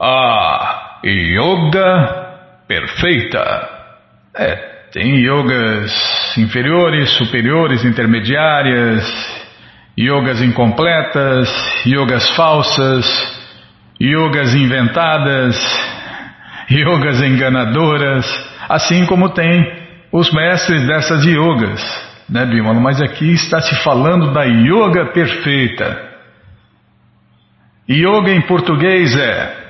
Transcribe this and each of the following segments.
A Yoga Perfeita. É, tem yogas inferiores, superiores, intermediárias, yogas incompletas, yogas falsas, yogas inventadas, yogas enganadoras, assim como tem os mestres dessas yogas, né, Bimala? Mas aqui está se falando da yoga perfeita. Yoga em português é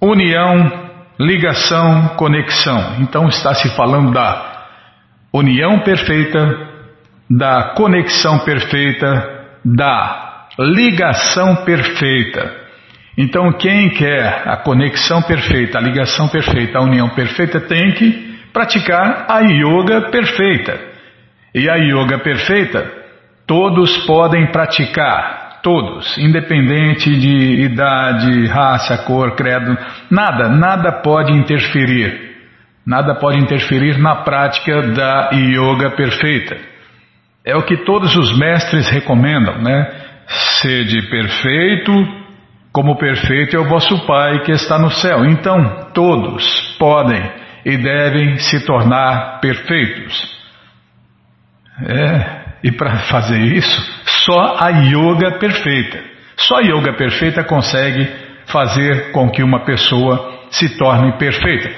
união, ligação, conexão. Então está se falando da união perfeita, da conexão perfeita, da ligação perfeita. Então quem quer a conexão perfeita, a ligação perfeita, a união perfeita tem que praticar a yoga perfeita. E a yoga perfeita todos podem praticar Todos, independente de idade, raça, cor, credo, nada, nada pode interferir. Nada pode interferir na prática da yoga perfeita. É o que todos os mestres recomendam, né? Sede perfeito, como perfeito é o vosso Pai que está no céu. Então, todos podem e devem se tornar perfeitos. É, e para fazer isso, só a yoga perfeita. Só a yoga perfeita consegue fazer com que uma pessoa se torne perfeita.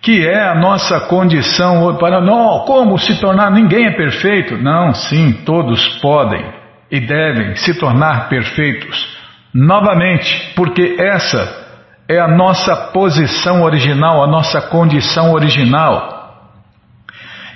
Que é a nossa condição para não, como se tornar? Ninguém é perfeito. Não, sim, todos podem e devem se tornar perfeitos. Novamente, porque essa é a nossa posição original, a nossa condição original.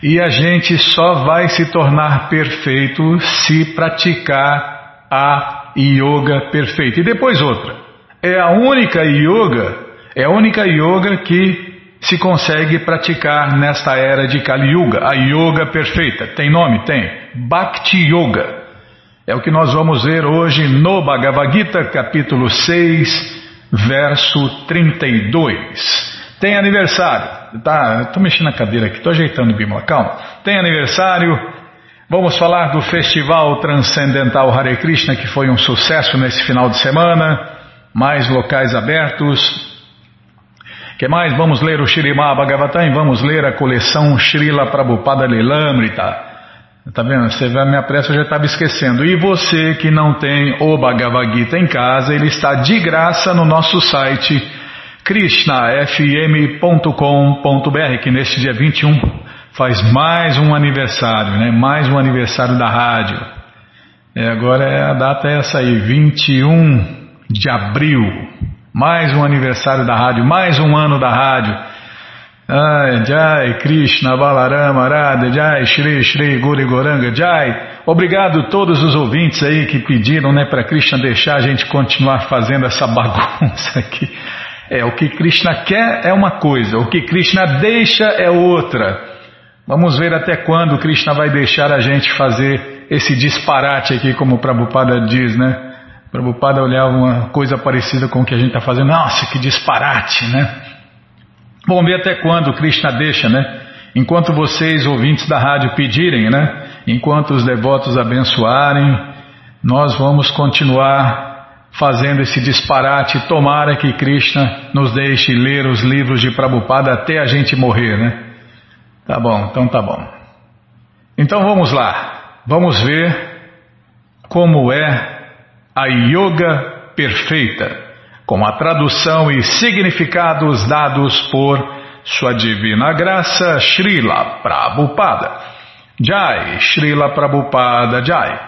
E a gente só vai se tornar perfeito se praticar a yoga perfeita. E depois outra. É a única yoga, é a única yoga que se consegue praticar nesta era de Kali Yuga, a yoga perfeita. Tem nome? Tem. Bhakti Yoga. É o que nós vamos ver hoje no Bhagavad Gita, capítulo 6, verso 32. Tem aniversário. Tá, estou mexendo na cadeira aqui, estou ajeitando o bímola, calma. Tem aniversário. Vamos falar do Festival Transcendental Hare Krishna, que foi um sucesso nesse final de semana. Mais locais abertos. que mais? Vamos ler o Shirimá Bhagavatam e vamos ler a coleção Srila Prabhupada Lilamrita. Tá vendo? Você vê a minha pressa, eu já estava esquecendo. E você que não tem o Bhagavad Gita em casa, ele está de graça no nosso site krishnafm.com.br, que neste dia 21 faz mais um aniversário, né? mais um aniversário da rádio. É, agora é, a data é essa aí, 21 de abril. Mais um aniversário da rádio, mais um ano da rádio. Ai, Jai, Krishna, Balarama, Radha, Jai, Shri, Shri, Guri Goranga, Jai. Obrigado a todos os ouvintes aí que pediram né, para Krishna deixar a gente continuar fazendo essa bagunça aqui. É, o que Krishna quer é uma coisa, o que Krishna deixa é outra. Vamos ver até quando Krishna vai deixar a gente fazer esse disparate aqui, como o Prabhupada diz, né? O Prabhupada olhava uma coisa parecida com o que a gente está fazendo, nossa, que disparate, né? Vamos ver até quando Krishna deixa, né? Enquanto vocês, ouvintes da rádio, pedirem, né? Enquanto os devotos abençoarem, nós vamos continuar fazendo esse disparate. Tomara que Krishna nos deixe ler os livros de Prabhupada até a gente morrer, né? Tá bom, então tá bom. Então vamos lá, vamos ver como é a yoga perfeita, com a tradução e significados dados por Sua Divina Graça Srila Prabhupada. Jai, Srila Prabhupada Jai.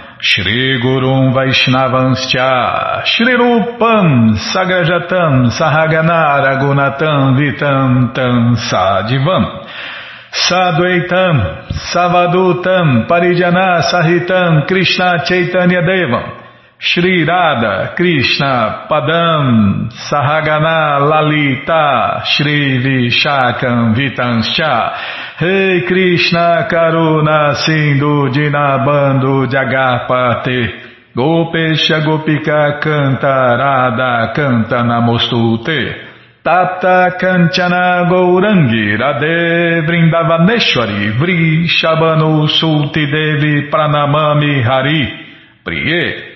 Shri Gurum Vaishnavanscha Shri Rupam Sagajatam Sahagana Ragunatam Vitam Tam Sadivam Sadvaitam Savadutam Parijana Sahitam Krishna Chaitanya Devam Shri Radha Krishna Padam Sahagana Lalita Shri Vishakam Vitanscha. Rei Krishna Karuna Sindhu Dinabando Jagapate Gopesha Gopika Canta Radha Canta Namostute. Tata Kanchana Gourangi Radhe Vrindavaneshwari Vri Shabano Sulti Devi Pranamami Hari. Priye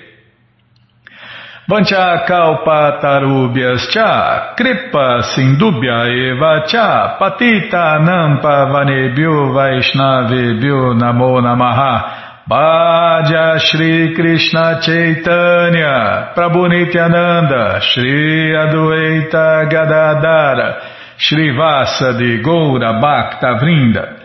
Vancha kalpa tarubhyas cha, kripa sindubhya eva cha, patita nampa vanebhyo vaishnavebhyo namo namaha. Bhaja Shri Krishna Chaitanya, Prabhu Nityananda, Shri Adueita Gadadara, Shri Vasa de Goura Bhakta Vrinda,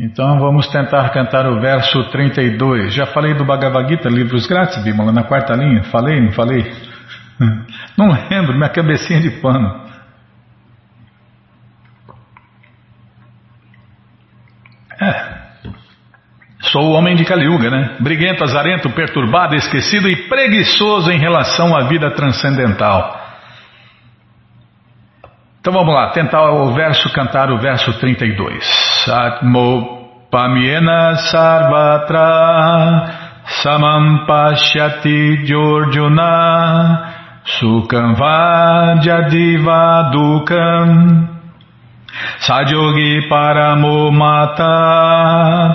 Então vamos tentar cantar o verso 32. Já falei do Bhagavad Gita, livros grátis, Bimala, na quarta linha? Falei, não falei? Não lembro, minha cabecinha de pano. É. Sou o homem de Kaliuga, né? Briguento, azarento, perturbado, esquecido e preguiçoso em relação à vida transcendental. Então vamos lá, tentar o verso, cantar o verso 32. Atmopamiena sarvatra samam pashyati jorjuna sukam vajadivadukam Sadyogi Paramomata,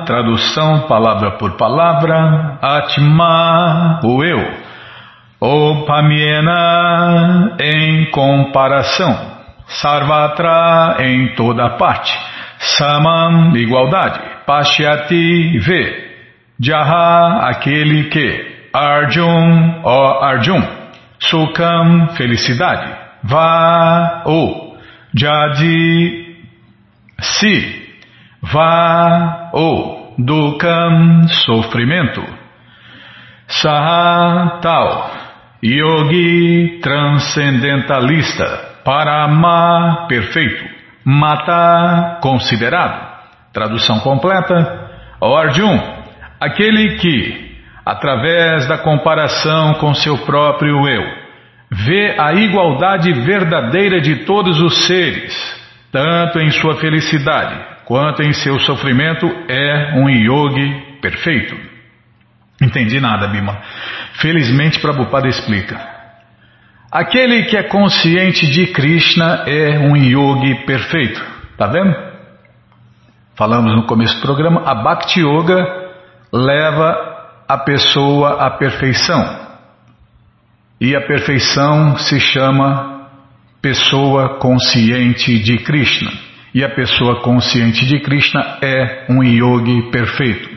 tradução palavra por palavra, Atma, o eu, Opamiena, em comparação. Sarvatra em toda parte. Samam, igualdade. Pashyati, vê. Jaha, aquele que. Arjun, ó Arjun. Sukam, felicidade. Va, o. Jadi, si. Va, o. Dukam, sofrimento. Saha, tal. Yogi, transcendentalista. Parama, perfeito. Mata, considerado. Tradução completa. O Arjun, aquele que, através da comparação com seu próprio eu, vê a igualdade verdadeira de todos os seres, tanto em sua felicidade quanto em seu sofrimento, é um yogi perfeito. Entendi nada, Bima. Felizmente, Prabhupada explica. Aquele que é consciente de Krishna é um yogi perfeito. Tá vendo? Falamos no começo do programa, a Bhakti Yoga leva a pessoa à perfeição. E a perfeição se chama pessoa consciente de Krishna. E a pessoa consciente de Krishna é um yogi perfeito.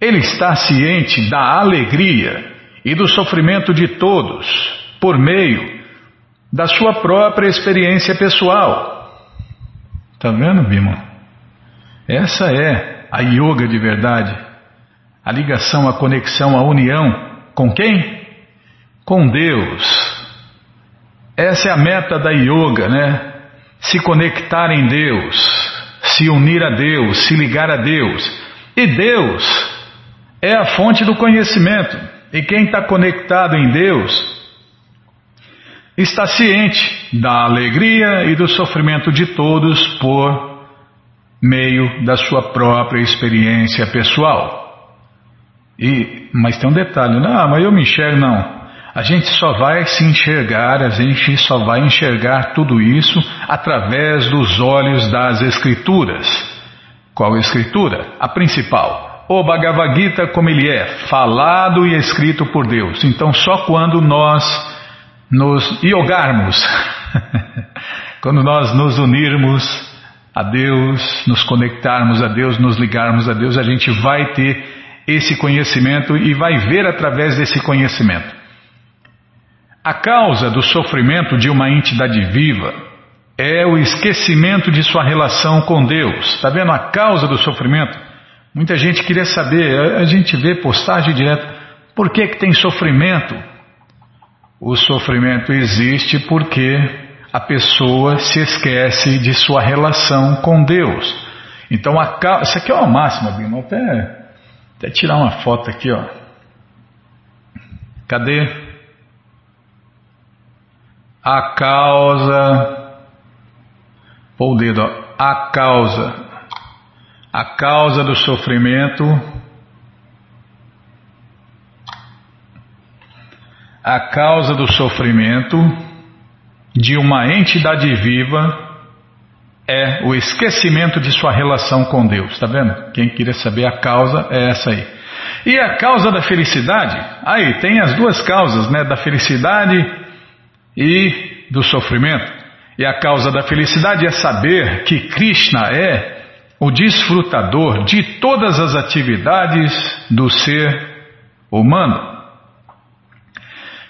Ele está ciente da alegria e do sofrimento de todos por meio da sua própria experiência pessoal. Está vendo, Bima? Essa é a yoga de verdade. A ligação, a conexão, a união com quem? Com Deus. Essa é a meta da yoga, né? Se conectar em Deus, se unir a Deus, se ligar a Deus. E Deus é a fonte do conhecimento. E quem está conectado em Deus está ciente da alegria e do sofrimento de todos por meio da sua própria experiência pessoal. E, mas tem um detalhe, não, mas eu me enxergo, não. A gente só vai se enxergar, a gente só vai enxergar tudo isso através dos olhos das Escrituras. Qual escritura? A principal. O Bhagavad Gita como ele é, falado e escrito por Deus. Então só quando nós nos yogarmos, quando nós nos unirmos a Deus, nos conectarmos a Deus, nos ligarmos a Deus, a gente vai ter esse conhecimento e vai ver através desse conhecimento. A causa do sofrimento de uma entidade viva é o esquecimento de sua relação com Deus. Está vendo a causa do sofrimento? Muita gente queria saber, a gente vê postagem direta, por que, que tem sofrimento? O sofrimento existe porque a pessoa se esquece de sua relação com Deus. Então, a. Isso aqui é uma máxima, Bino. Até, até tirar uma foto aqui, ó. Cadê? A causa. Pô o dedo, ó. A causa. A causa do sofrimento. A causa do sofrimento de uma entidade viva é o esquecimento de sua relação com Deus. Está vendo? Quem queria saber a causa é essa aí. E a causa da felicidade? Aí, tem as duas causas, né? Da felicidade e do sofrimento. E a causa da felicidade é saber que Krishna é o desfrutador de todas as atividades do ser humano.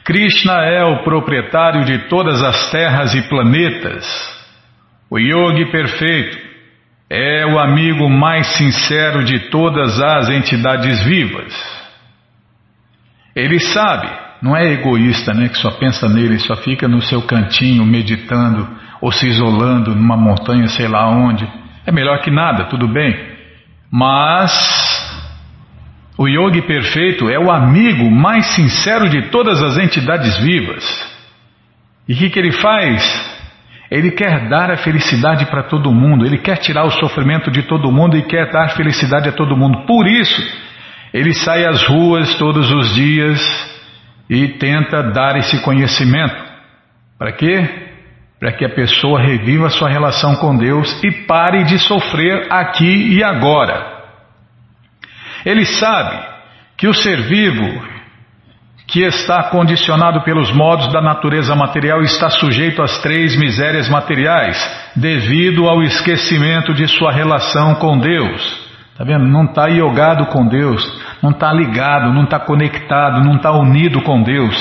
Krishna é o proprietário de todas as terras e planetas, o yogi perfeito é o amigo mais sincero de todas as entidades vivas. Ele sabe, não é egoísta, né, que só pensa nele, só fica no seu cantinho meditando ou se isolando numa montanha, sei lá onde. É melhor que nada, tudo bem. Mas o yogi perfeito é o amigo mais sincero de todas as entidades vivas. E o que, que ele faz? Ele quer dar a felicidade para todo mundo, ele quer tirar o sofrimento de todo mundo e quer dar felicidade a todo mundo. Por isso, ele sai às ruas todos os dias e tenta dar esse conhecimento. Para quê? Para que a pessoa reviva sua relação com Deus e pare de sofrer aqui e agora. Ele sabe que o ser vivo que está condicionado pelos modos da natureza material está sujeito às três misérias materiais, devido ao esquecimento de sua relação com Deus. Está vendo? Não está iogado com Deus, não está ligado, não está conectado, não está unido com Deus.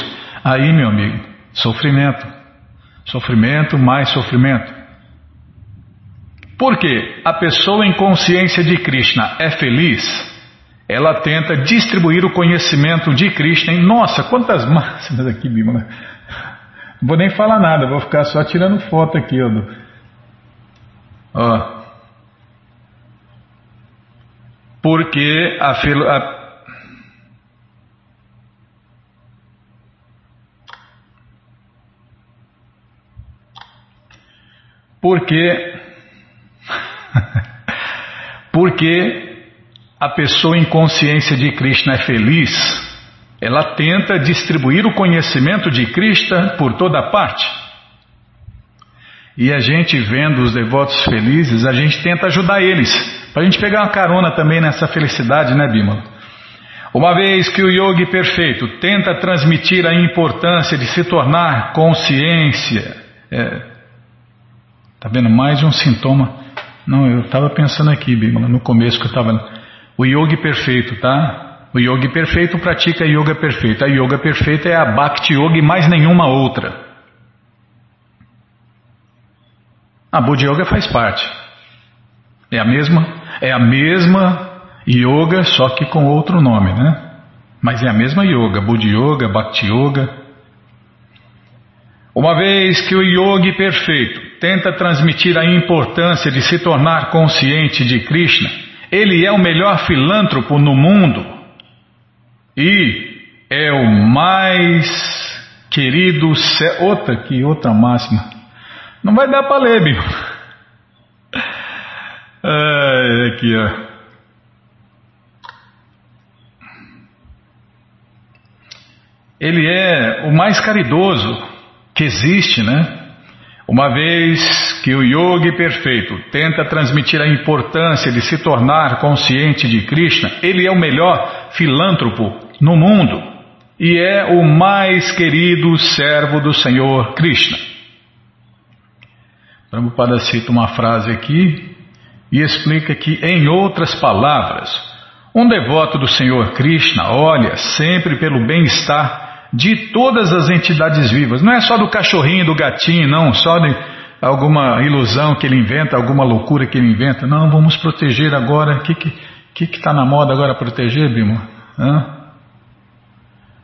Aí, meu amigo, sofrimento. Sofrimento mais sofrimento. Por quê? A pessoa em consciência de Krishna é feliz ela tenta distribuir o conhecimento de Krishna. Em, nossa, quantas máximas aqui, Bimala. Não vou nem falar nada, vou ficar só tirando foto aqui. Ó, ó. Porque a, a Porque porque a pessoa em consciência de Krishna é feliz, ela tenta distribuir o conhecimento de Krishna por toda parte. E a gente vendo os devotos felizes, a gente tenta ajudar eles, para a gente pegar uma carona também nessa felicidade, né, Bima? Uma vez que o yogi perfeito tenta transmitir a importância de se tornar consciência, é, tá vendo mais um sintoma? Não, eu estava pensando aqui, Bima, no começo que eu estava o yogi perfeito, tá? O yogi perfeito pratica yoga perfeita. A yoga perfeita é a Bhakti Yoga e mais nenhuma outra. A Buddha Yoga faz parte. É a mesma, é a mesma yoga, só que com outro nome, né? Mas é a mesma yoga, Buddha Yoga, Bhakti Yoga. Uma vez que o yogi perfeito tenta transmitir a importância de se tornar consciente de Krishna, ele é o melhor filântropo no mundo e é o mais querido. Outra aqui, outra máxima. Não vai dar para ler, Bíblia. É, aqui, ó. Ele é o mais caridoso que existe, né? Uma vez que o yogi perfeito tenta transmitir a importância de se tornar consciente de Krishna, ele é o melhor filântropo no mundo e é o mais querido servo do Senhor Krishna. Prabhupada cita uma frase aqui e explica que, em outras palavras, um devoto do Senhor Krishna olha sempre pelo bem-estar de todas as entidades vivas. Não é só do cachorrinho, do gatinho, não, só de alguma ilusão que ele inventa, alguma loucura que ele inventa. Não, vamos proteger agora. O que está que, que tá na moda agora proteger, Bimo? Hã?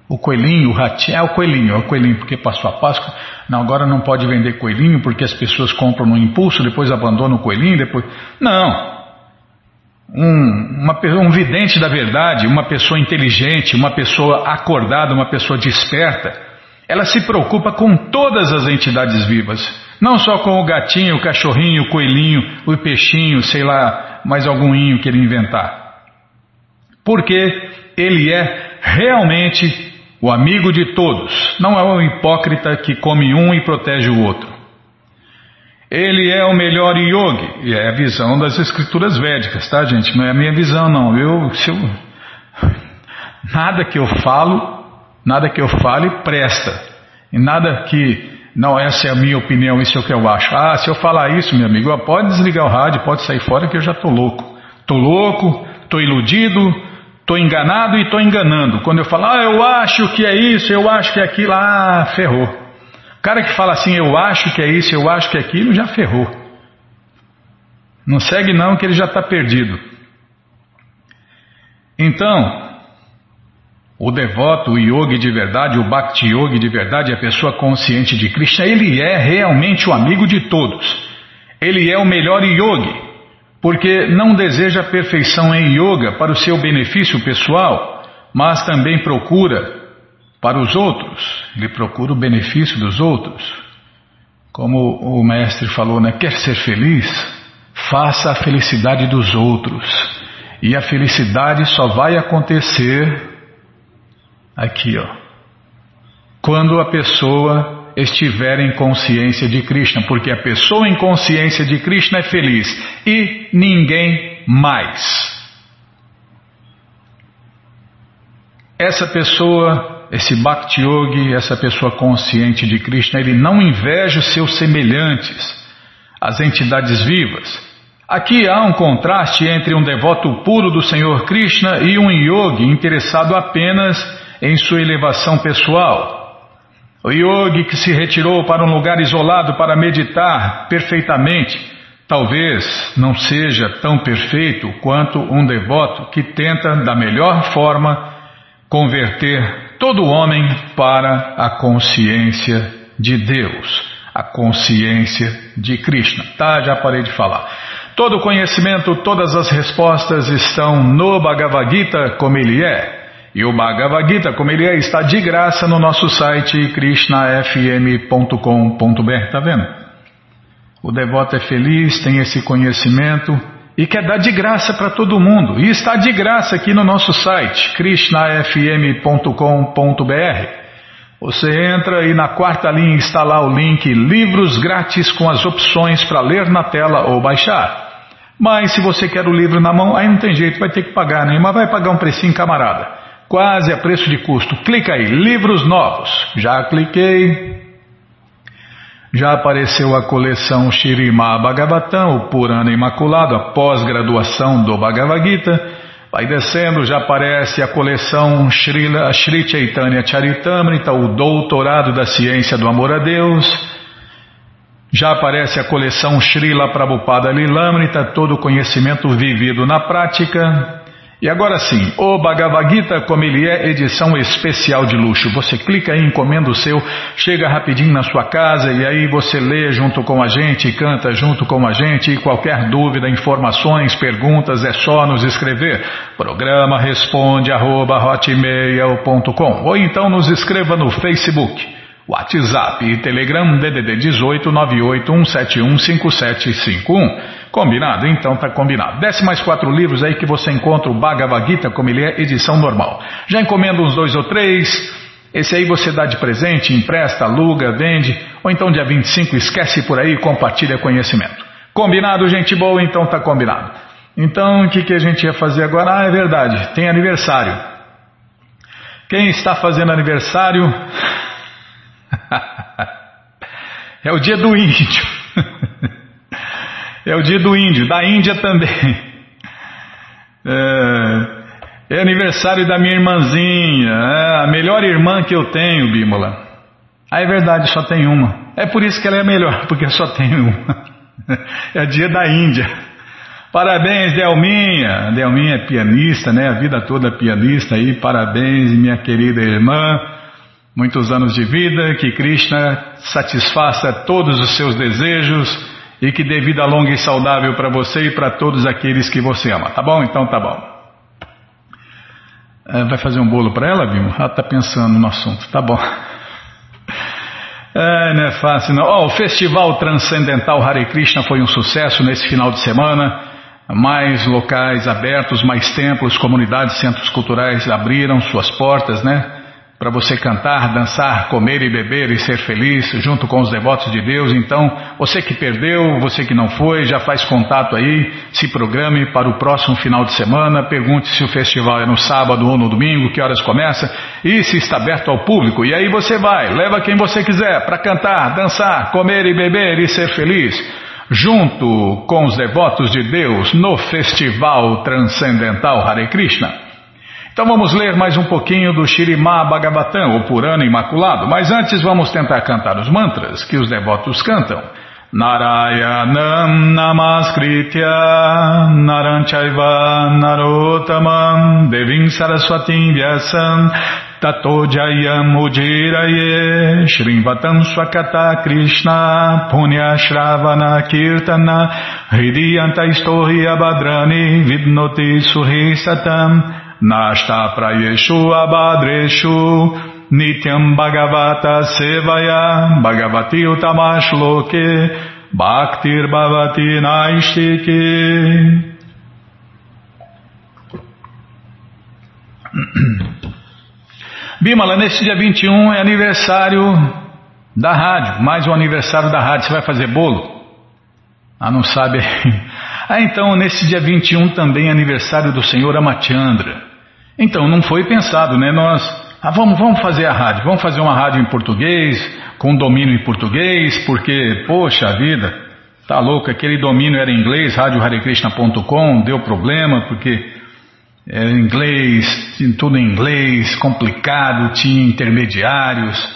O coelhinho, o ratinho, é o coelhinho, é o coelhinho, porque passou a Páscoa. Não, agora não pode vender coelhinho porque as pessoas compram no impulso, depois abandonam o coelhinho, depois. Não! Um, uma, um vidente da verdade, uma pessoa inteligente, uma pessoa acordada, uma pessoa desperta, ela se preocupa com todas as entidades vivas, não só com o gatinho, o cachorrinho, o coelhinho, o peixinho, sei lá, mais algum inho que ele inventar. Porque ele é realmente o amigo de todos, não é o hipócrita que come um e protege o outro. Ele é o melhor yogi, e é a visão das escrituras védicas, tá, gente? Não é a minha visão, não. Eu, se eu, nada que eu falo, nada que eu fale presta. E nada que, não, essa é a minha opinião, isso é o que eu acho. Ah, se eu falar isso, meu amigo, pode desligar o rádio, pode sair fora que eu já tô louco. Tô louco, tô iludido, Estou enganado e estou enganando. Quando eu falo, ah, eu acho que é isso, eu acho que é aquilo, ah, ferrou. O cara que fala assim, eu acho que é isso, eu acho que é aquilo, já ferrou. Não segue não que ele já está perdido. Então, o devoto, o yogi de verdade, o bhakti yogi de verdade, a pessoa consciente de Krishna, ele é realmente o amigo de todos. Ele é o melhor yogi porque não deseja perfeição em yoga para o seu benefício pessoal, mas também procura para os outros, ele procura o benefício dos outros. Como o mestre falou, né? Quer ser feliz? Faça a felicidade dos outros. E a felicidade só vai acontecer aqui, ó. Quando a pessoa estiver em consciência de Krishna, porque a pessoa em consciência de Krishna é feliz e ninguém mais. Essa pessoa, esse Bhakti Yogi, essa pessoa consciente de Krishna, ele não inveja os seus semelhantes, as entidades vivas. Aqui há um contraste entre um devoto puro do Senhor Krishna e um yogi interessado apenas em sua elevação pessoal. O yogi que se retirou para um lugar isolado para meditar perfeitamente, talvez não seja tão perfeito quanto um devoto que tenta, da melhor forma, converter todo homem para a consciência de Deus, a consciência de Krishna. Tá, já parei de falar. Todo conhecimento, todas as respostas estão no Bhagavad Gita como ele é. E o Bhagavad Gita, como ele é, está de graça no nosso site krishnafm.com.br, tá vendo? O devoto é feliz, tem esse conhecimento e quer dar de graça para todo mundo. E está de graça aqui no nosso site, krishnafm.com.br. Você entra e na quarta linha está lá o link Livros Grátis com as opções para ler na tela ou baixar. Mas se você quer o livro na mão, aí não tem jeito, vai ter que pagar, né? Mas vai pagar um precinho, camarada quase a preço de custo. Clica aí, livros novos. Já cliquei. Já apareceu a coleção Shirima Bhagavatam, o Purana Imaculado, a pós-graduação do Bhagavad Gita. Vai descendo, já aparece a coleção Sri Chaitanya Charitamrita, o Doutorado da Ciência do Amor a Deus. Já aparece a coleção Srila Prabhupada Lilamrita, todo o conhecimento vivido na prática. E agora sim, o Bhagavad Gita, como ele é, edição especial de luxo. Você clica aí, encomenda o seu, chega rapidinho na sua casa e aí você lê junto com a gente, canta junto com a gente. E qualquer dúvida, informações, perguntas, é só nos escrever. Programa responde arroba, ou então nos escreva no Facebook. WhatsApp e Telegram DDD 18 981715751. Combinado? Então tá combinado. Desce mais quatro livros aí que você encontra o Bhagavad Gita como ele é, edição normal. Já encomenda uns dois ou três. Esse aí você dá de presente, empresta, aluga, vende, ou então dia 25 esquece por aí e compartilha conhecimento. Combinado, gente boa? Então tá combinado. Então o que, que a gente ia fazer agora? Ah, é verdade, tem aniversário. Quem está fazendo aniversário? é o dia do índio. é o dia do índio, da Índia também. É, É aniversário da minha irmãzinha, é a melhor irmã que eu tenho, Bímola. Ah, é verdade, só tem uma. É por isso que ela é melhor, porque só tem uma. É dia da Índia. Parabéns, Delminha. Delminha é pianista, né? A vida toda pianista aí. Parabéns, minha querida irmã. Muitos anos de vida, que Krishna satisfaça todos os seus desejos e que dê vida longa e saudável para você e para todos aqueles que você ama. Tá bom? Então tá bom. É, vai fazer um bolo para ela, Bimo? Ela está pensando no assunto. Tá bom. É, não é fácil não. Oh, o Festival Transcendental Hare Krishna foi um sucesso nesse final de semana. Mais locais abertos, mais templos, comunidades, centros culturais abriram suas portas, né? Para você cantar, dançar, comer e beber e ser feliz junto com os devotos de Deus. Então, você que perdeu, você que não foi, já faz contato aí, se programe para o próximo final de semana, pergunte se o festival é no sábado ou no domingo, que horas começa e se está aberto ao público. E aí você vai, leva quem você quiser para cantar, dançar, comer e beber e ser feliz. Junto com os devotos de Deus no Festival Transcendental Hare Krishna. Então vamos ler mais um pouquinho do Shirimá Bhagavatam, o Purana Imaculado, mas antes vamos tentar cantar os mantras que os devotos cantam. Narayanam Namaskritya Naranchaiva Narotamam Devim Saraswatim Vyasam Tato Jayam Ujiraye Shrimvatam Swakata Krishna Punya Shravana Kirtana Hridiyanta Istohi Abhadrani Vidnoti Suhi Satam Nashta Prayeshu Abhadreshu Nityam Bhagavata Sevaya Bhagavati Utamash Loke Bhaktir Bhavati Naistike Bimala, nesse dia 21 é aniversário da rádio, mais um aniversário da rádio. Você vai fazer bolo? Ah, não sabe. Ah, então, nesse dia 21 também é aniversário do senhor Amachandra. Então, não foi pensado, né? Nós, ah, vamos, vamos fazer a rádio, vamos fazer uma rádio em português, com domínio em português, porque, poxa vida, tá louco, aquele domínio era em inglês, radioharekrishna.com, deu problema, porque era em inglês, tinha tudo em inglês, complicado, tinha intermediários.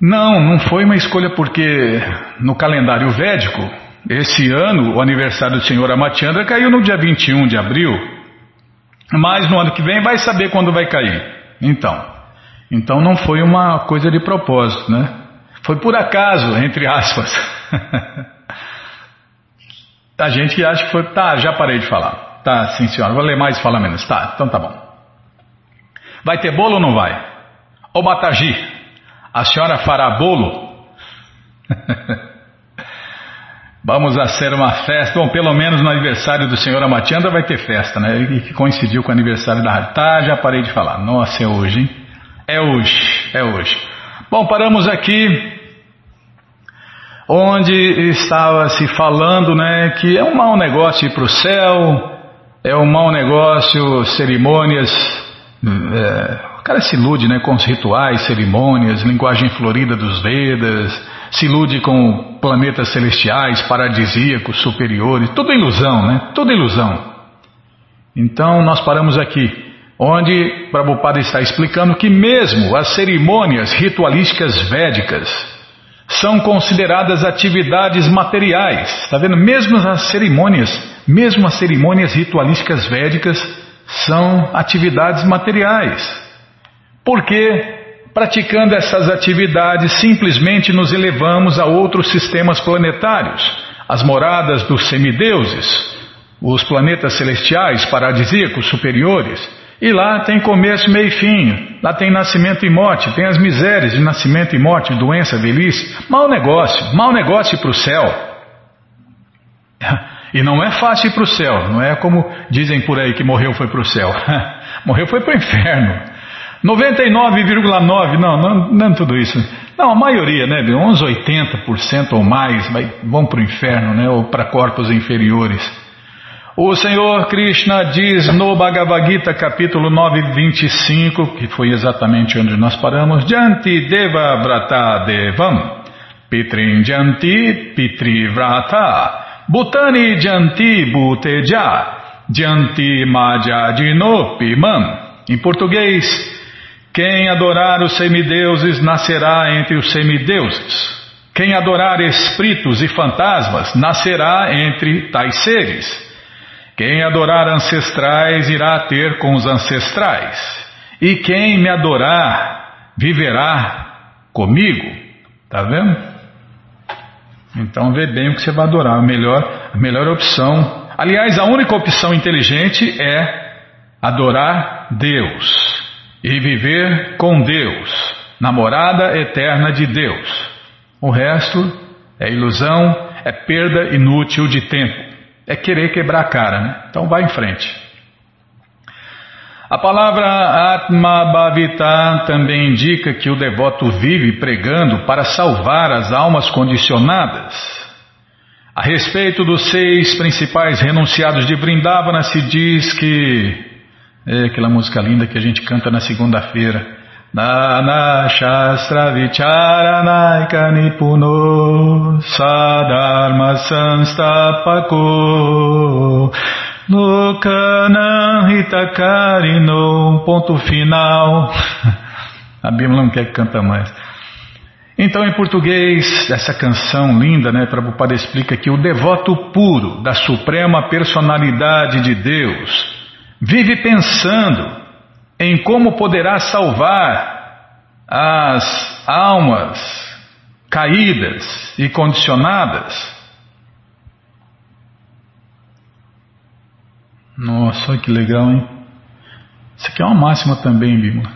Não, não foi uma escolha porque no calendário védico, esse ano, o aniversário do senhor Amatiandra caiu no dia 21 de abril, mas no ano que vem vai saber quando vai cair. Então, então não foi uma coisa de propósito, né? Foi por acaso, entre aspas. A gente acha que foi. Tá, já parei de falar. Tá, sim senhora. Vou ler mais e falar menos. Tá, então tá bom. Vai ter bolo ou não vai? Ô Batagi, a senhora fará bolo? Vamos a ser uma festa, bom, pelo menos no aniversário do senhor Amatianda vai ter festa, né? Que coincidiu com o aniversário da rádio. Tá, já parei de falar. Nossa, é hoje, hein? É hoje, é hoje. Bom, paramos aqui onde estava se falando, né, que é um mau negócio ir para o céu, é um mau negócio cerimônias, é, o cara se ilude, né, com os rituais, cerimônias, linguagem florida dos Vedas, se ilude com planetas celestiais, paradisíacos, superiores, tudo ilusão, né? Tudo ilusão. Então nós paramos aqui, onde Prabhupada está explicando que mesmo as cerimônias ritualísticas védicas são consideradas atividades materiais. Está vendo? Mesmo as cerimônias, mesmo as cerimônias ritualísticas védicas são atividades materiais. Por quê? Praticando essas atividades, simplesmente nos elevamos a outros sistemas planetários, as moradas dos semideuses, os planetas celestiais paradisíacos superiores. E lá tem começo, meio e fim. Lá tem nascimento e morte, tem as misérias de nascimento e morte, doença, velhice. Mau negócio, mau negócio para o céu. E não é fácil ir para o céu, não é como dizem por aí que morreu foi para o céu. morreu foi para o inferno. 99,9%, não, não, não é tudo isso. Não, a maioria, né, uns 80% ou mais vai, vão para o inferno, né, ou para corpos inferiores. O Senhor Krishna diz no Bhagavad Gita, capítulo 9, 25, que foi exatamente onde nós paramos, Janti Deva Vrata Devam, Pitrin Janti Pitri Vrata, Bhutani Janti Bhuteja, Janti Madhyadinopimam. Em português, quem adorar os semideuses nascerá entre os semideuses. Quem adorar espíritos e fantasmas nascerá entre tais seres. Quem adorar ancestrais irá ter com os ancestrais. E quem me adorar viverá comigo. Tá vendo? Então vê bem o que você vai adorar. A melhor, a melhor opção. Aliás, a única opção inteligente é adorar Deus e viver com Deus, namorada eterna de Deus. O resto é ilusão, é perda inútil de tempo, é querer quebrar a cara, né? Então vai em frente. A palavra Atma Bhavita também indica que o devoto vive pregando para salvar as almas condicionadas. A respeito dos seis principais renunciados de Vrindavana se diz que é aquela música linda que a gente canta na segunda-feira. Nana Shastra Vicharanaika Nipuno Sadharma Sanstapako Lokana Hitakarino Ponto final. A Bíblia não quer que canta mais. Então, em português, essa canção linda, né, Prabhupada explica que o devoto puro da suprema personalidade de Deus vive pensando em como poderá salvar as almas caídas e condicionadas. Nossa, que legal, hein? Isso aqui é uma máxima também, Bíblia.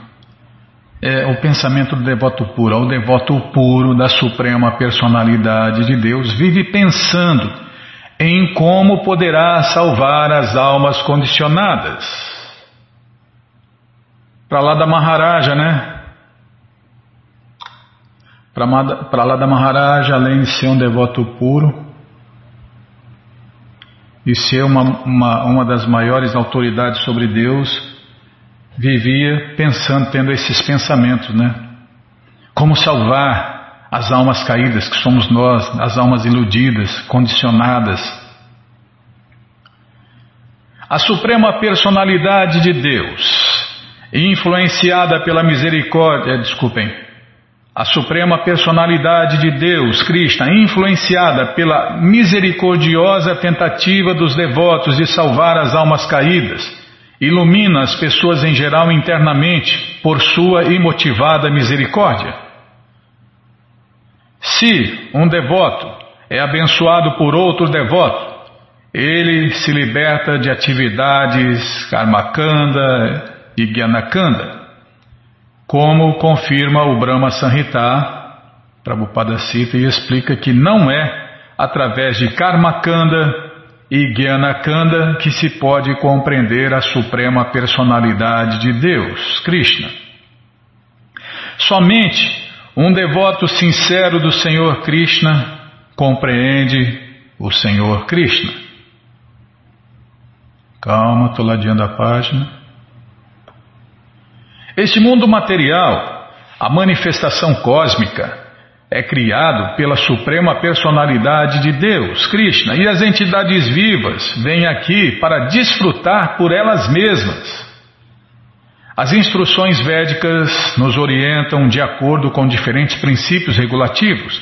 É o pensamento do devoto puro. O devoto puro da suprema personalidade de Deus vive pensando em como poderá salvar as almas condicionadas. Para lá da Maharaja, né? Para lá da Maharaja, além de ser um devoto puro e ser uma, uma, uma das maiores autoridades sobre Deus, vivia pensando, tendo esses pensamentos, né? Como salvar as almas caídas, que somos nós, as almas iludidas, condicionadas. A suprema personalidade de Deus, influenciada pela misericórdia, desculpem, a suprema personalidade de Deus, Krishna, influenciada pela misericordiosa tentativa dos devotos de salvar as almas caídas, ilumina as pessoas em geral internamente por sua imotivada misericórdia. Se um devoto é abençoado por outro devoto, ele se liberta de atividades karmakanda e gyanakanda, como confirma o Brahma Sanhita, Prabhupada cita e explica que não é através de karmakanda e gyanakanda que se pode compreender a suprema personalidade de Deus, Krishna. Somente um devoto sincero do Senhor Krishna compreende o Senhor Krishna. Calma, estou ladeando a página. Este mundo material, a manifestação cósmica, é criado pela suprema personalidade de Deus, Krishna, e as entidades vivas vêm aqui para desfrutar por elas mesmas. As instruções védicas nos orientam de acordo com diferentes princípios regulativos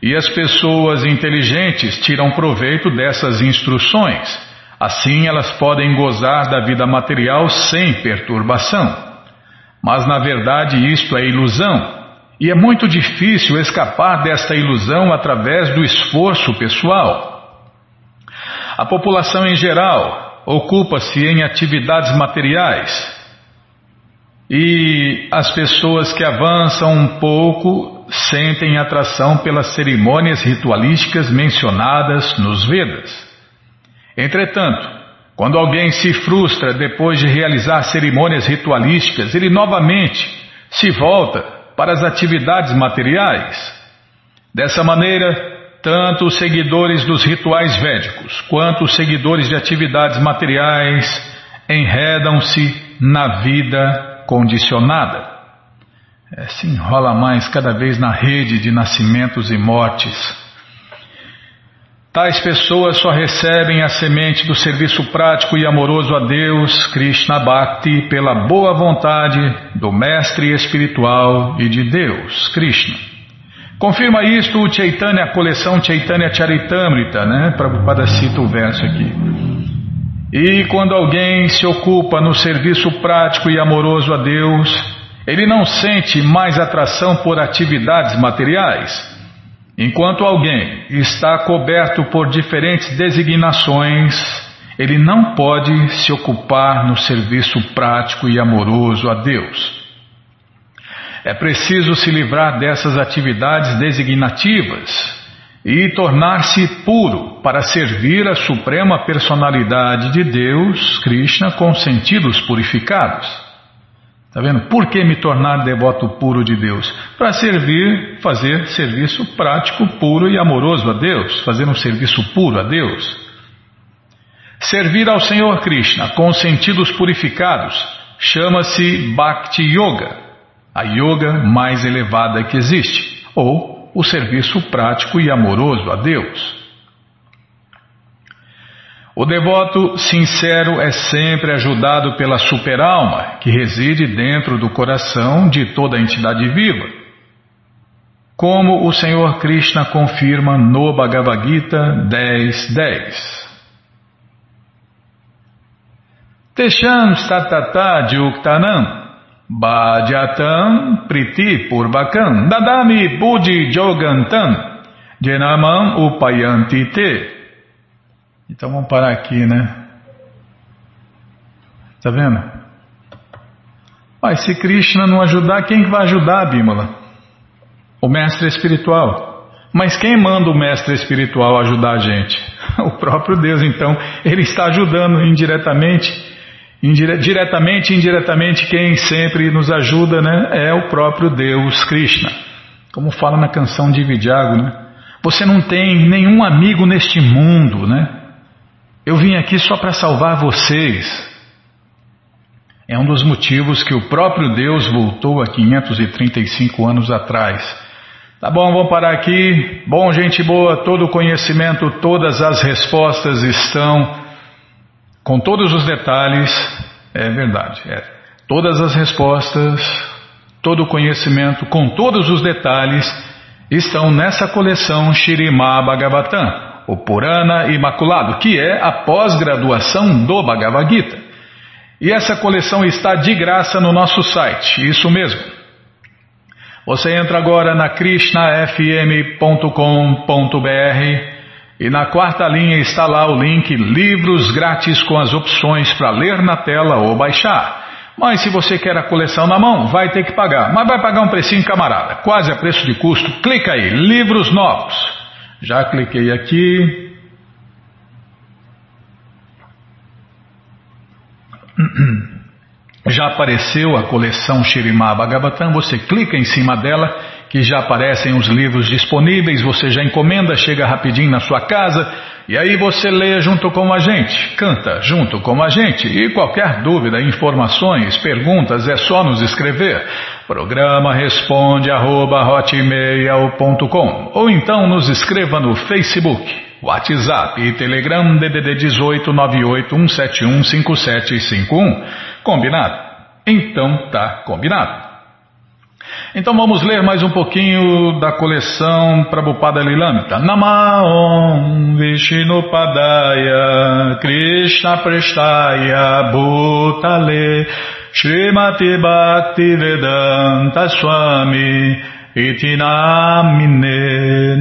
e as pessoas inteligentes tiram proveito dessas instruções. Assim elas podem gozar da vida material sem perturbação. Mas na verdade isto é ilusão e é muito difícil escapar desta ilusão através do esforço pessoal. A população em geral ocupa-se em atividades materiais e as pessoas que avançam um pouco sentem atração pelas cerimônias ritualísticas mencionadas nos Vedas. Entretanto, quando alguém se frustra depois de realizar cerimônias ritualísticas, ele novamente se volta para as atividades materiais. Dessa maneira, tanto os seguidores dos rituais védicos quanto os seguidores de atividades materiais enredam-se na vida condicionada. É, se enrola mais cada vez na rede de nascimentos e mortes. Tais pessoas só recebem a semente do serviço prático e amoroso a Deus, Krishna Bhakti, pela boa vontade do mestre espiritual e de Deus, Krishna. Confirma isto o Chaitanya, a coleção Chaitanya Charitamrita, né? Prabhupada cita o verso aqui. E quando alguém se ocupa no serviço prático e amoroso a Deus, ele não sente mais atração por atividades materiais Enquanto alguém está coberto por diferentes designações, ele não pode se ocupar no serviço prático e amoroso a Deus. É preciso se livrar dessas atividades designativas e tornar-se puro para servir a suprema personalidade de Deus, Krishna, com sentidos purificados. Está vendo? Por que me tornar devoto puro de Deus? Para servir, fazer serviço prático, puro e amoroso a Deus, fazer um serviço puro a Deus. Servir ao Senhor Krishna com sentidos purificados chama-se Bhakti Yoga, a yoga mais elevada que existe, ou o serviço prático e amoroso a Deus. O devoto sincero é sempre ajudado pela superalma que reside dentro do coração de toda entidade viva. Como o Senhor Krishna confirma no Bhagavad Gita 10.10. 10. Tesham juktanam bhajatam priti purvakam dadami buddhi jogantam jenamam upayanti te então vamos parar aqui, né? Tá vendo? Mas se Krishna não ajudar, quem vai ajudar, Bimala? O mestre espiritual. Mas quem manda o mestre espiritual ajudar a gente? O próprio Deus, então, ele está ajudando indiretamente. Indire diretamente e indiretamente, quem sempre nos ajuda né, é o próprio Deus Krishna. Como fala na canção de Vidyago, né? Você não tem nenhum amigo neste mundo, né? Eu vim aqui só para salvar vocês. É um dos motivos que o próprio Deus voltou há 535 anos atrás. Tá bom, vamos parar aqui. Bom, gente boa, todo o conhecimento, todas as respostas estão com todos os detalhes. É verdade, é. Todas as respostas, todo o conhecimento, com todos os detalhes, estão nessa coleção Shirimá Bhagavatam o Purana Imaculado, que é a pós-graduação do Bhagavad Gita. E essa coleção está de graça no nosso site, isso mesmo. Você entra agora na krishnafm.com.br e na quarta linha está lá o link Livros Grátis com as opções para ler na tela ou baixar. Mas se você quer a coleção na mão, vai ter que pagar. Mas vai pagar um precinho camarada, quase a preço de custo. Clica aí, Livros Novos. Já cliquei aqui. Já apareceu a coleção Shirimá Bhagavatam, você clica em cima dela que já aparecem os livros disponíveis, você já encomenda, chega rapidinho na sua casa e aí você lê junto com a gente, canta junto com a gente e qualquer dúvida, informações, perguntas é só nos escrever. Programa responde arroba, ou então nos escreva no Facebook, WhatsApp e Telegram DDD 18 5751. Combinado? Então tá combinado. Então vamos ler mais um pouquinho da coleção Prabhupada Lilamita. Namaon Vishnupadaya Krishna Prestaya Bhutale Srimati Bhakti Vedanta Swami Itinamine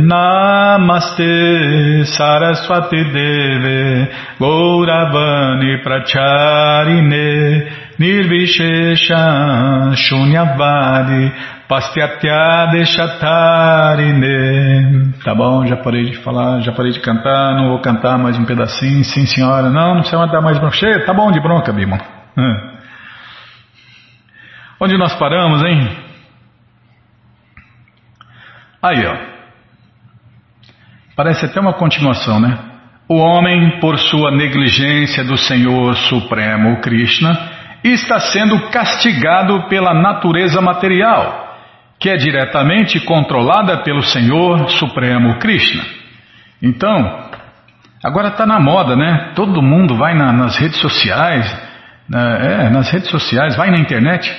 Namaste Saraswati Deve Gauravani Pracharine Nirvishesha Shunyavadi Pastyatya Deshatarine Tá bom, já parei de falar, já parei de cantar, não vou cantar mais um pedacinho, sim senhora, não, não precisa dar mais bronca, Cheio, tá bom de bronca, Bima. Hum. Onde nós paramos, hein? Aí, ó. Parece até uma continuação, né? O homem, por sua negligência do Senhor Supremo Krishna, está sendo castigado pela natureza material, que é diretamente controlada pelo Senhor Supremo Krishna. Então, Agora está na moda, né? Todo mundo vai na, nas redes sociais, na, é, nas redes sociais, vai na internet.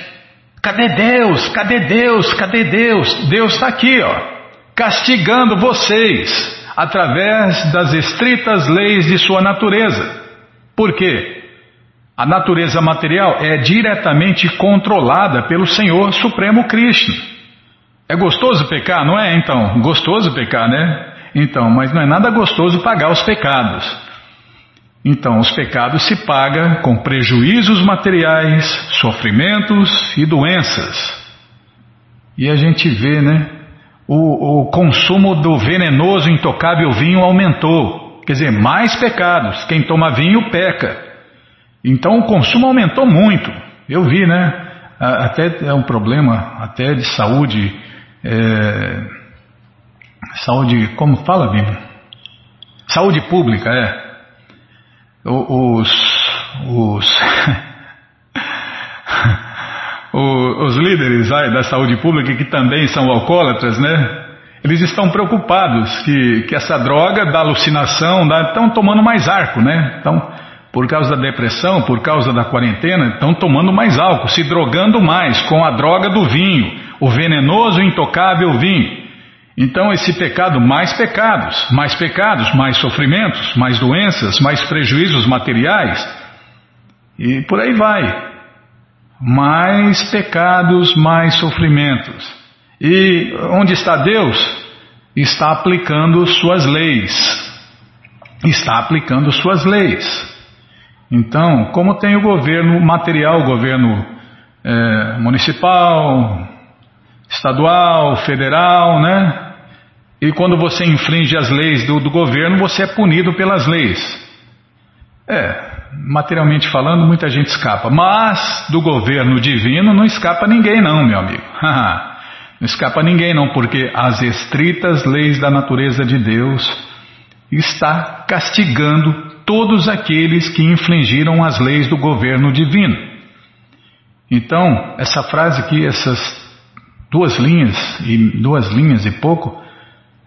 Cadê Deus? Cadê Deus? Cadê Deus? Deus está aqui, ó, castigando vocês através das estritas leis de sua natureza. Por quê? A natureza material é diretamente controlada pelo Senhor Supremo Krishna. É gostoso pecar, não é? Então, gostoso pecar, né? Então, mas não é nada gostoso pagar os pecados. Então, os pecados se pagam com prejuízos materiais, sofrimentos e doenças. E a gente vê, né? O, o consumo do venenoso intocável vinho aumentou. Quer dizer, mais pecados. Quem toma vinho peca. Então o consumo aumentou muito. Eu vi, né? Até é um problema até de saúde. É, Saúde, como fala, Bíblia? Saúde pública, é. Os, os, os líderes da saúde pública, que também são alcoólatras, né? Eles estão preocupados que, que essa droga da alucinação estão tomando mais arco, né? Então, por causa da depressão, por causa da quarentena, estão tomando mais álcool, se drogando mais com a droga do vinho, o venenoso intocável vinho. Então, esse pecado, mais pecados, mais pecados, mais sofrimentos, mais doenças, mais prejuízos materiais, e por aí vai. Mais pecados, mais sofrimentos. E onde está Deus? Está aplicando suas leis. Está aplicando suas leis. Então, como tem o governo material, o governo é, municipal, estadual, federal, né? E quando você infringe as leis do, do governo, você é punido pelas leis. É, materialmente falando, muita gente escapa. Mas do governo divino não escapa ninguém, não, meu amigo. não escapa ninguém, não, porque as estritas leis da natureza de Deus está castigando todos aqueles que infringiram as leis do governo divino. Então, essa frase aqui, essas duas linhas e duas linhas e pouco,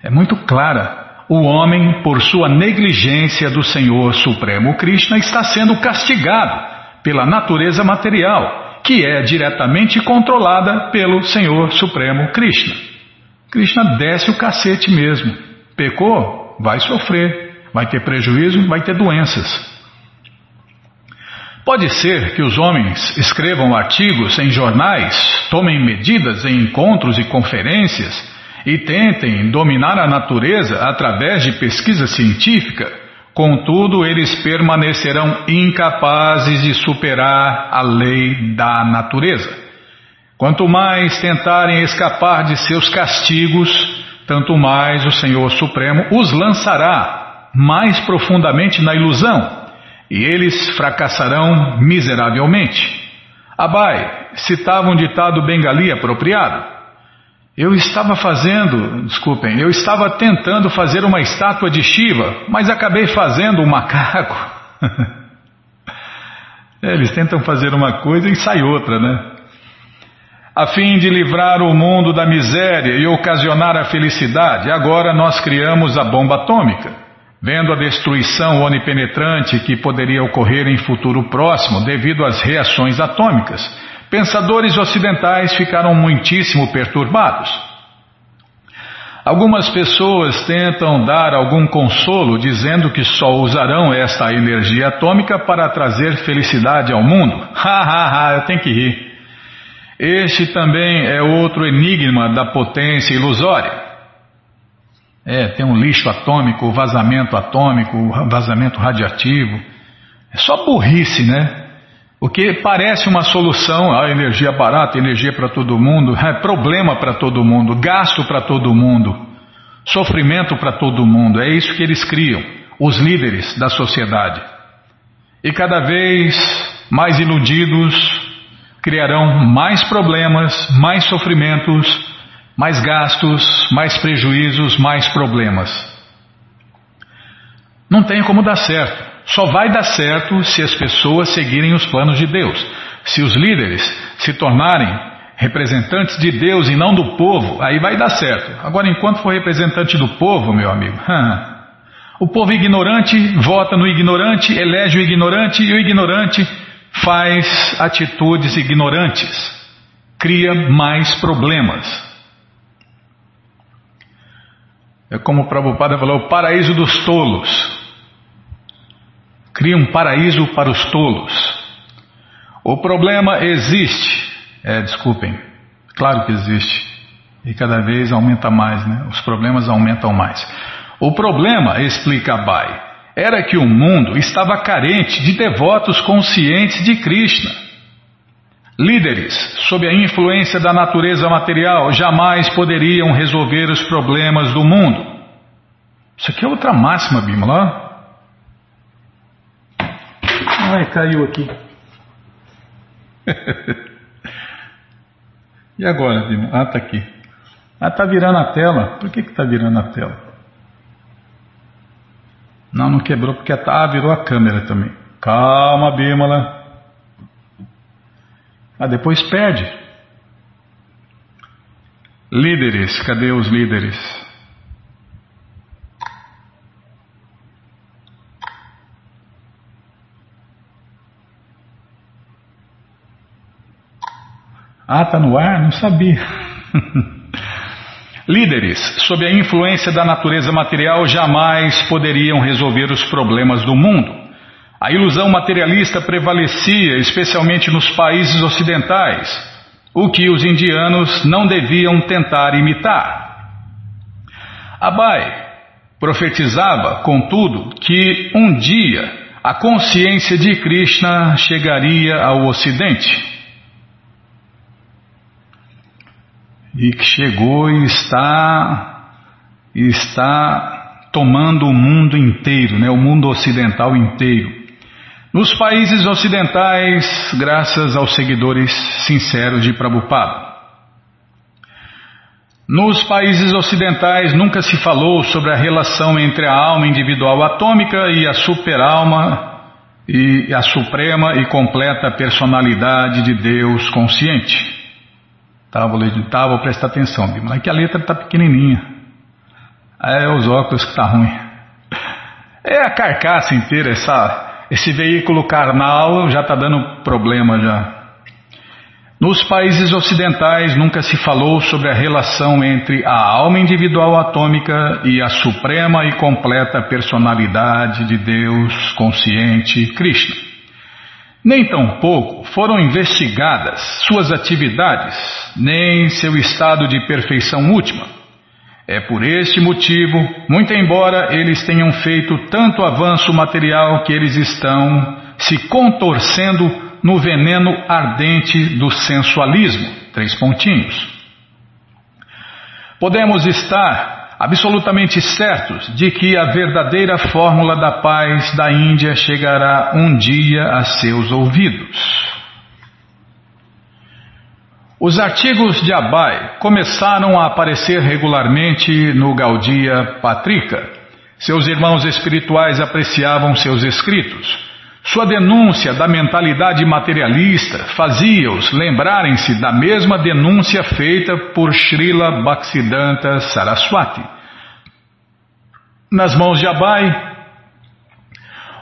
é muito clara. O homem, por sua negligência do Senhor Supremo Krishna, está sendo castigado pela natureza material, que é diretamente controlada pelo Senhor Supremo Krishna. Krishna desce o cacete mesmo. Pecou? Vai sofrer. Vai ter prejuízo, vai ter doenças. Pode ser que os homens escrevam artigos em jornais, tomem medidas em encontros e conferências e tentem dominar a natureza através de pesquisa científica, contudo eles permanecerão incapazes de superar a lei da natureza. Quanto mais tentarem escapar de seus castigos, tanto mais o Senhor Supremo os lançará mais profundamente na ilusão, e eles fracassarão miseravelmente. Abai citava um ditado bengali apropriado. Eu estava fazendo, desculpem, eu estava tentando fazer uma estátua de Shiva, mas acabei fazendo um macaco. é, eles tentam fazer uma coisa e sai outra, né? A fim de livrar o mundo da miséria e ocasionar a felicidade, agora nós criamos a bomba atômica. Vendo a destruição onipenetrante que poderia ocorrer em futuro próximo devido às reações atômicas, pensadores ocidentais ficaram muitíssimo perturbados. Algumas pessoas tentam dar algum consolo dizendo que só usarão esta energia atômica para trazer felicidade ao mundo. Ha ha ha, eu tenho que rir. Este também é outro enigma da potência ilusória. É, tem um lixo atômico, vazamento atômico, vazamento radiativo. É só burrice, né? O que parece uma solução, a ah, energia barata, energia para todo mundo, é problema para todo mundo, gasto para todo mundo, sofrimento para todo mundo. É isso que eles criam, os líderes da sociedade. E cada vez mais iludidos criarão mais problemas, mais sofrimentos, mais gastos, mais prejuízos, mais problemas. Não tem como dar certo. Só vai dar certo se as pessoas seguirem os planos de Deus. Se os líderes se tornarem representantes de Deus e não do povo, aí vai dar certo. Agora, enquanto for representante do povo, meu amigo, O povo ignorante vota no ignorante, elege o ignorante e o ignorante faz atitudes ignorantes, cria mais problemas. É como o Prabhupada falou, o paraíso dos tolos. Cria um paraíso para os tolos. O problema existe. É, desculpem, claro que existe. E cada vez aumenta mais, né? Os problemas aumentam mais. O problema, explica Abai, era que o mundo estava carente de devotos conscientes de Krishna. Líderes, sob a influência da natureza material, jamais poderiam resolver os problemas do mundo. Isso aqui é outra máxima, Bimala. Ai, caiu aqui. e agora, Bimala? Ah, tá aqui. Ah, tá virando a tela. Por que que tá virando a tela? Não, não quebrou porque tá, ah, virou a câmera também. Calma, Bímola. Ah, depois perde. Líderes, cadê os líderes? Ah, tá no ar? Não sabia. Líderes, sob a influência da natureza material, jamais poderiam resolver os problemas do mundo. A ilusão materialista prevalecia, especialmente nos países ocidentais, o que os indianos não deviam tentar imitar. Abai profetizava, contudo, que um dia a consciência de Krishna chegaria ao Ocidente. E que chegou e está está tomando o mundo inteiro, né, o mundo ocidental inteiro. Nos países ocidentais, graças aos seguidores sinceros de Prabhupada. Nos países ocidentais nunca se falou sobre a relação entre a alma individual atômica e a superalma e a suprema e completa personalidade de Deus consciente. Tá, vou ler, tá, vou prestar atenção, mas é que a letra está pequenininha. É os óculos que tá ruim. É a carcaça inteira, essa, esse veículo carnal já está dando problema já. Nos países ocidentais nunca se falou sobre a relação entre a alma individual atômica e a suprema e completa personalidade de Deus consciente Krishna. Nem tampouco foram investigadas suas atividades, nem seu estado de perfeição última. É por este motivo, muito embora eles tenham feito tanto avanço material que eles estão se contorcendo no veneno ardente do sensualismo. Três pontinhos. Podemos estar absolutamente certos de que a verdadeira fórmula da paz da Índia chegará um dia a seus ouvidos. Os artigos de Abai começaram a aparecer regularmente no Gaudia Patrika. Seus irmãos espirituais apreciavam seus escritos. Sua denúncia da mentalidade materialista fazia-os lembrarem-se da mesma denúncia feita por Srila Bhaktisiddhanta Saraswati. Nas mãos de Abai,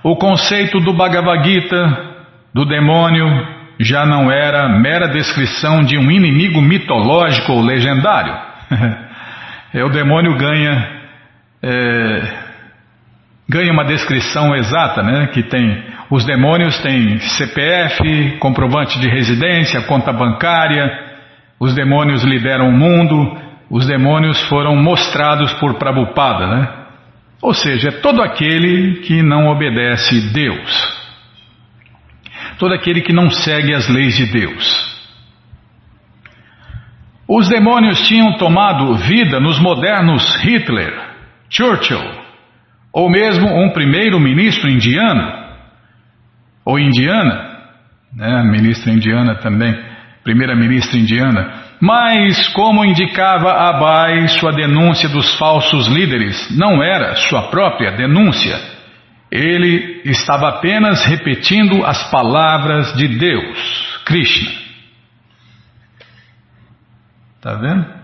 o conceito do Bhagavad Gita, do demônio, já não era mera descrição de um inimigo mitológico ou legendário. é, o demônio ganha, é, ganha uma descrição exata, né, que tem os demônios têm CPF, comprovante de residência, conta bancária. Os demônios lideram o mundo. Os demônios foram mostrados por Prabhupada, né? Ou seja, é todo aquele que não obedece Deus. Todo aquele que não segue as leis de Deus. Os demônios tinham tomado vida nos modernos Hitler, Churchill, ou mesmo um primeiro-ministro indiano, ou indiana, né, ministra indiana também, primeira-ministra indiana, mas, como indicava Abai, sua denúncia dos falsos líderes não era sua própria denúncia. Ele estava apenas repetindo as palavras de Deus, Krishna. Está vendo?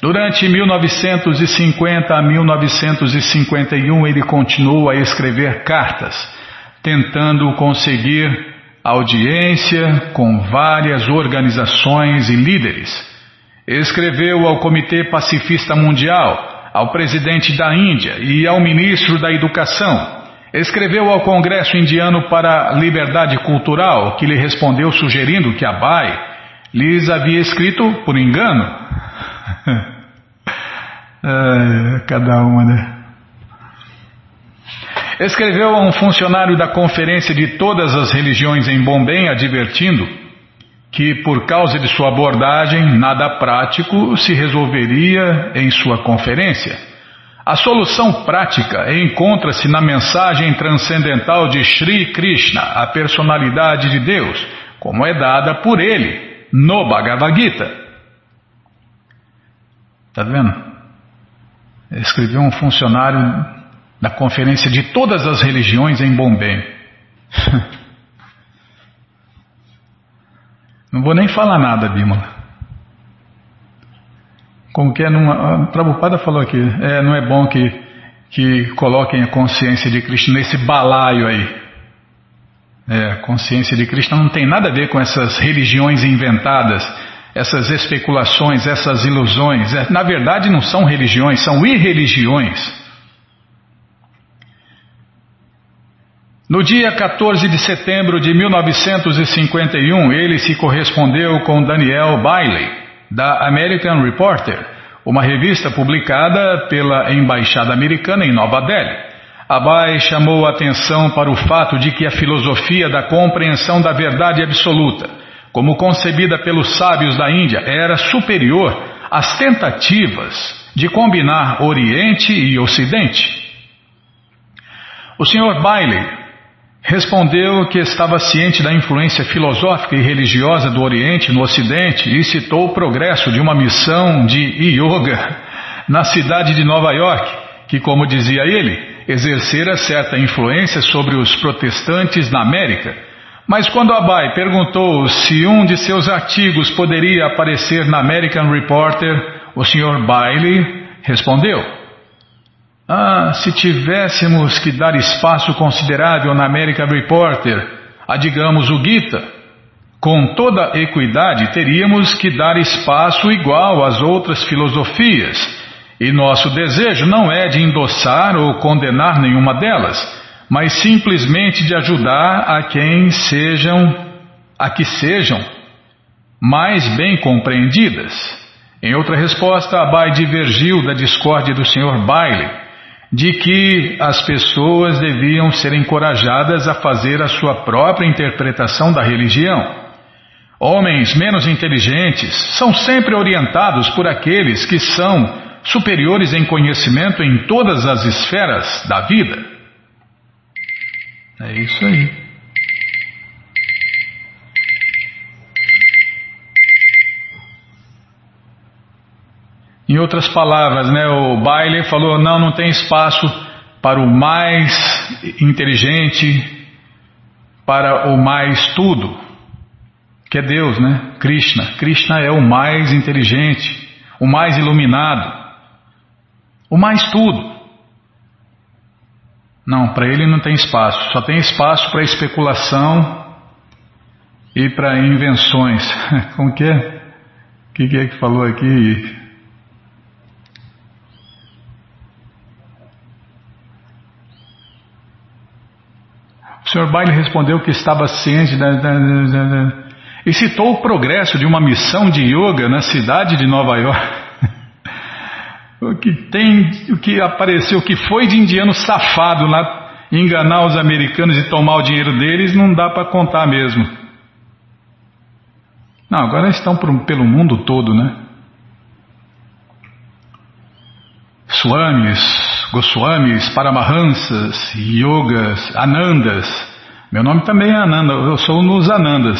Durante 1950 a 1951, ele continuou a escrever cartas, tentando conseguir audiência com várias organizações e líderes. Escreveu ao Comitê Pacifista Mundial, ao presidente da Índia e ao ministro da Educação. Escreveu ao Congresso Indiano para a Liberdade Cultural, que lhe respondeu sugerindo que Abai lhes havia escrito por engano. é, cada uma, né? Escreveu a um funcionário da Conferência de Todas as Religiões em Bombay, advertindo que, por causa de sua abordagem, nada prático se resolveria em sua conferência. A solução prática encontra-se na mensagem transcendental de Sri Krishna, a personalidade de Deus, como é dada por ele no Bhagavad Gita. Está vendo? Escreveu um funcionário da conferência de todas as religiões em Bombay. Não vou nem falar nada, Bímola. Como que é numa. A Prabhupada falou aqui, é, não é bom que, que coloquem a consciência de Krishna nesse balaio aí. É, consciência de Krishna não tem nada a ver com essas religiões inventadas essas especulações, essas ilusões. É, na verdade, não são religiões, são irreligiões. No dia 14 de setembro de 1951, ele se correspondeu com Daniel Bailey, da American Reporter, uma revista publicada pela Embaixada Americana em Nova Delhi. Abai chamou a atenção para o fato de que a filosofia da compreensão da verdade absoluta como concebida pelos sábios da Índia, era superior às tentativas de combinar Oriente e Ocidente. O Sr. Bailey respondeu que estava ciente da influência filosófica e religiosa do Oriente no Ocidente e citou o progresso de uma missão de yoga na cidade de Nova York, que, como dizia ele, exercera certa influência sobre os protestantes na América mas quando Abai perguntou se um de seus artigos poderia aparecer na American Reporter, o Sr. Bailey respondeu: Ah, se tivéssemos que dar espaço considerável na American Reporter, a digamos o Gita, com toda equidade teríamos que dar espaço igual às outras filosofias, e nosso desejo não é de endossar ou condenar nenhuma delas mas simplesmente de ajudar a quem sejam, a que sejam mais bem compreendidas. Em outra resposta, Abai divergiu da discórdia do Sr. Bailey, de que as pessoas deviam ser encorajadas a fazer a sua própria interpretação da religião. Homens menos inteligentes são sempre orientados por aqueles que são superiores em conhecimento em todas as esferas da vida. É isso aí. Em outras palavras, né, o Bailey falou: não, não tem espaço para o mais inteligente, para o mais tudo, que é Deus, né? Krishna. Krishna é o mais inteligente, o mais iluminado, o mais tudo. Não, para ele não tem espaço. Só tem espaço para especulação e para invenções. Como que é? O que, que é que falou aqui? O Sr. Bailey respondeu que estava ciente da, da, da, da, e citou o progresso de uma missão de yoga na cidade de Nova York. O que tem, o que apareceu, o que foi de indiano safado lá, enganar os americanos e tomar o dinheiro deles, não dá para contar mesmo. Não, agora estão por, pelo mundo todo, né? Swamis, Goswamis, Paramahansas, Yogas, Anandas. Meu nome também é Ananda, eu sou dos Anandas.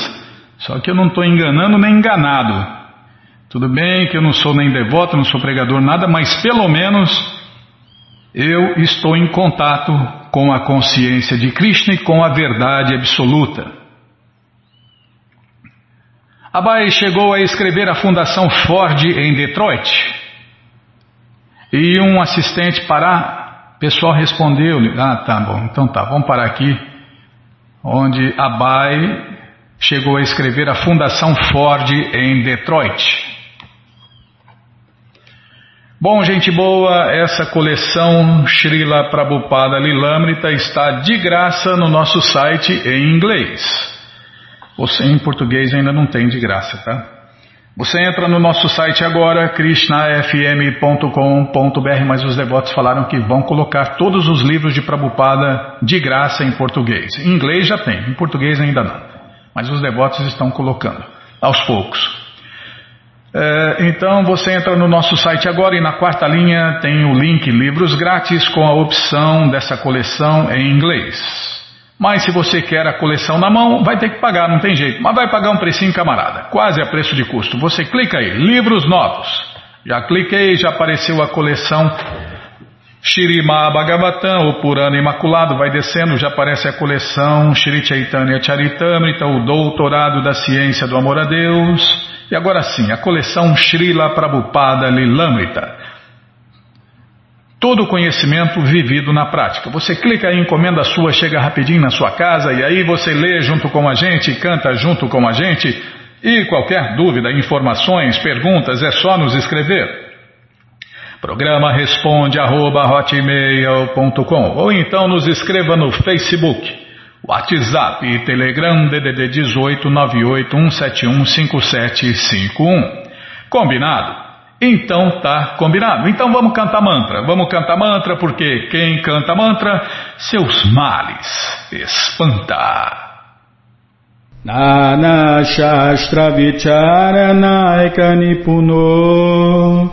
Só que eu não estou enganando nem enganado. Tudo bem que eu não sou nem devoto, não sou pregador, nada, mas pelo menos eu estou em contato com a consciência de Krishna e com a verdade absoluta. Abai chegou a escrever a Fundação Ford em Detroit. E um assistente parar, pessoal respondeu, ah, tá bom, então tá, vamos parar aqui, onde Abai chegou a escrever a Fundação Ford em Detroit. Bom, gente boa, essa coleção Srila Prabhupada Lilamrita está de graça no nosso site em inglês. Você em português ainda não tem de graça, tá? Você entra no nosso site agora, krishnafm.com.br, mas os devotos falaram que vão colocar todos os livros de Prabhupada de graça em português. Em inglês já tem, em português ainda não. Mas os devotos estão colocando, aos poucos. É, então você entra no nosso site agora e na quarta linha tem o link Livros Grátis com a opção dessa coleção em inglês. Mas se você quer a coleção na mão, vai ter que pagar, não tem jeito. Mas vai pagar um precinho, camarada, quase a preço de custo. Você clica aí, Livros Novos. Já cliquei, já apareceu a coleção Shirima Bhagavatam, o Purana Imaculado, vai descendo, já aparece a coleção Shri Chaitanya Charitamrita, o Doutorado da Ciência do Amor a Deus. E agora sim, a coleção Srila Prabhupada Lilamrita. Todo o conhecimento vivido na prática. Você clica aí, encomenda sua, chega rapidinho na sua casa e aí você lê junto com a gente, canta junto com a gente. E qualquer dúvida, informações, perguntas, é só nos escrever. Programa responde arroba, ou então nos escreva no Facebook WhatsApp e Telegram DDD 18 981715751. Combinado? Então tá combinado. Então vamos cantar mantra. Vamos cantar mantra porque quem canta mantra, seus males espanta. Nana Shastra Vicharanaika Nipuno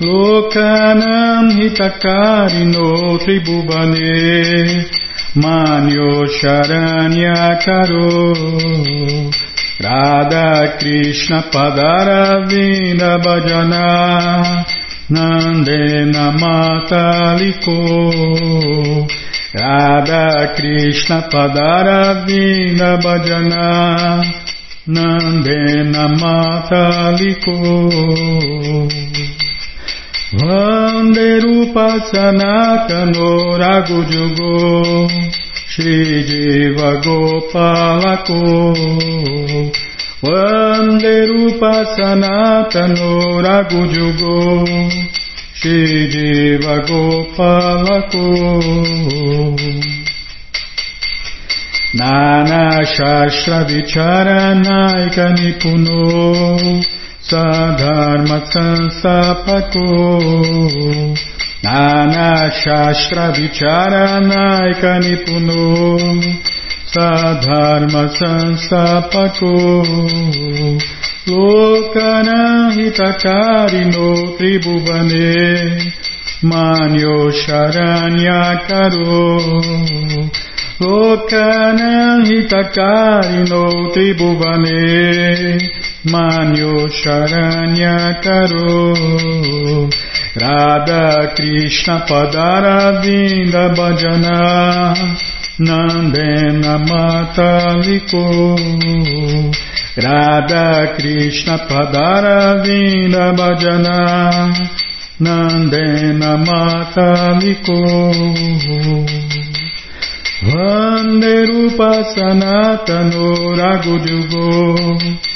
Lokanam Hitakarino Tribhuvane Manyo Sharanyakaro Lokanam Hitakarino Tribhuvane Manyo Sharanya Karo Radha Krishna Padaravinda Bhajana Nandena Mataliko Radha Krishna Padaravinda Bhajana Nandena Mataliko Vanderupa Sanatano Ragujugo Shri Jiva Gopalako. Vanderupa Sanatano Ragujugo Shri Jiva Gopalako. Nana Shastra Vicharanaika Nipuno Sadharma Sansapako Nana Shastra Vicharanaika Nipuno Sadharma Sansapako Lokana Hitakarino Tribhuvane Manyo Sharanya Karo Radha Krishna Padara Vinda Bhajana Nandena Mataliko Radha Krishna Padara Vinda Bhajana Nandena Mataliko Vanderupa Sanatano Ragudyugo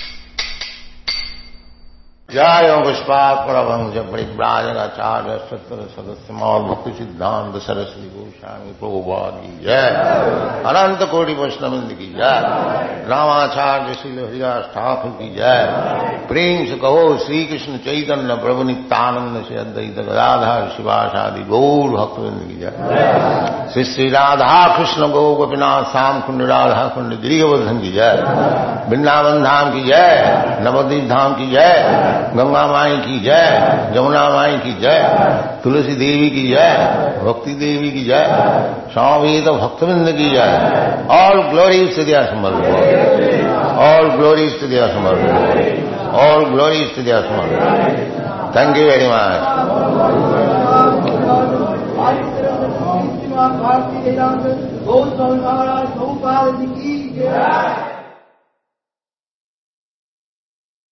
जय पुष्पात परभंज परिव्राजनाचार्य सत्र सदस्य मौल भक्ति सिद्धांत सरस्वती गोस्वामी प्रभुवाद की जय अनंत कोटि वैष्णविंद की जय रामाचार्य श्री हरिदास ठाकुर की जय प्रेम से कहो श्री कृष्ण चैतन्य प्रभु नित्यानंद से अद्वैत गदाधर शिवाशादि गौर भक्तविंद की जय श्री श्री राधा कृष्ण गौ गोपीनाथ श्याम कुंड राधा कुंड गिरिवर्धन की जय वृंदावन धाम की जय नवदीप धाम की जय गंगा माई की जय जमुना माई की जय तुलसी देवी की जय भक्ति देवी की जय स्वामी तो भक्तविंद की जय all glory to Diya Samarth all glory to Diya Samarth all glory to Diya Samarth thank you very much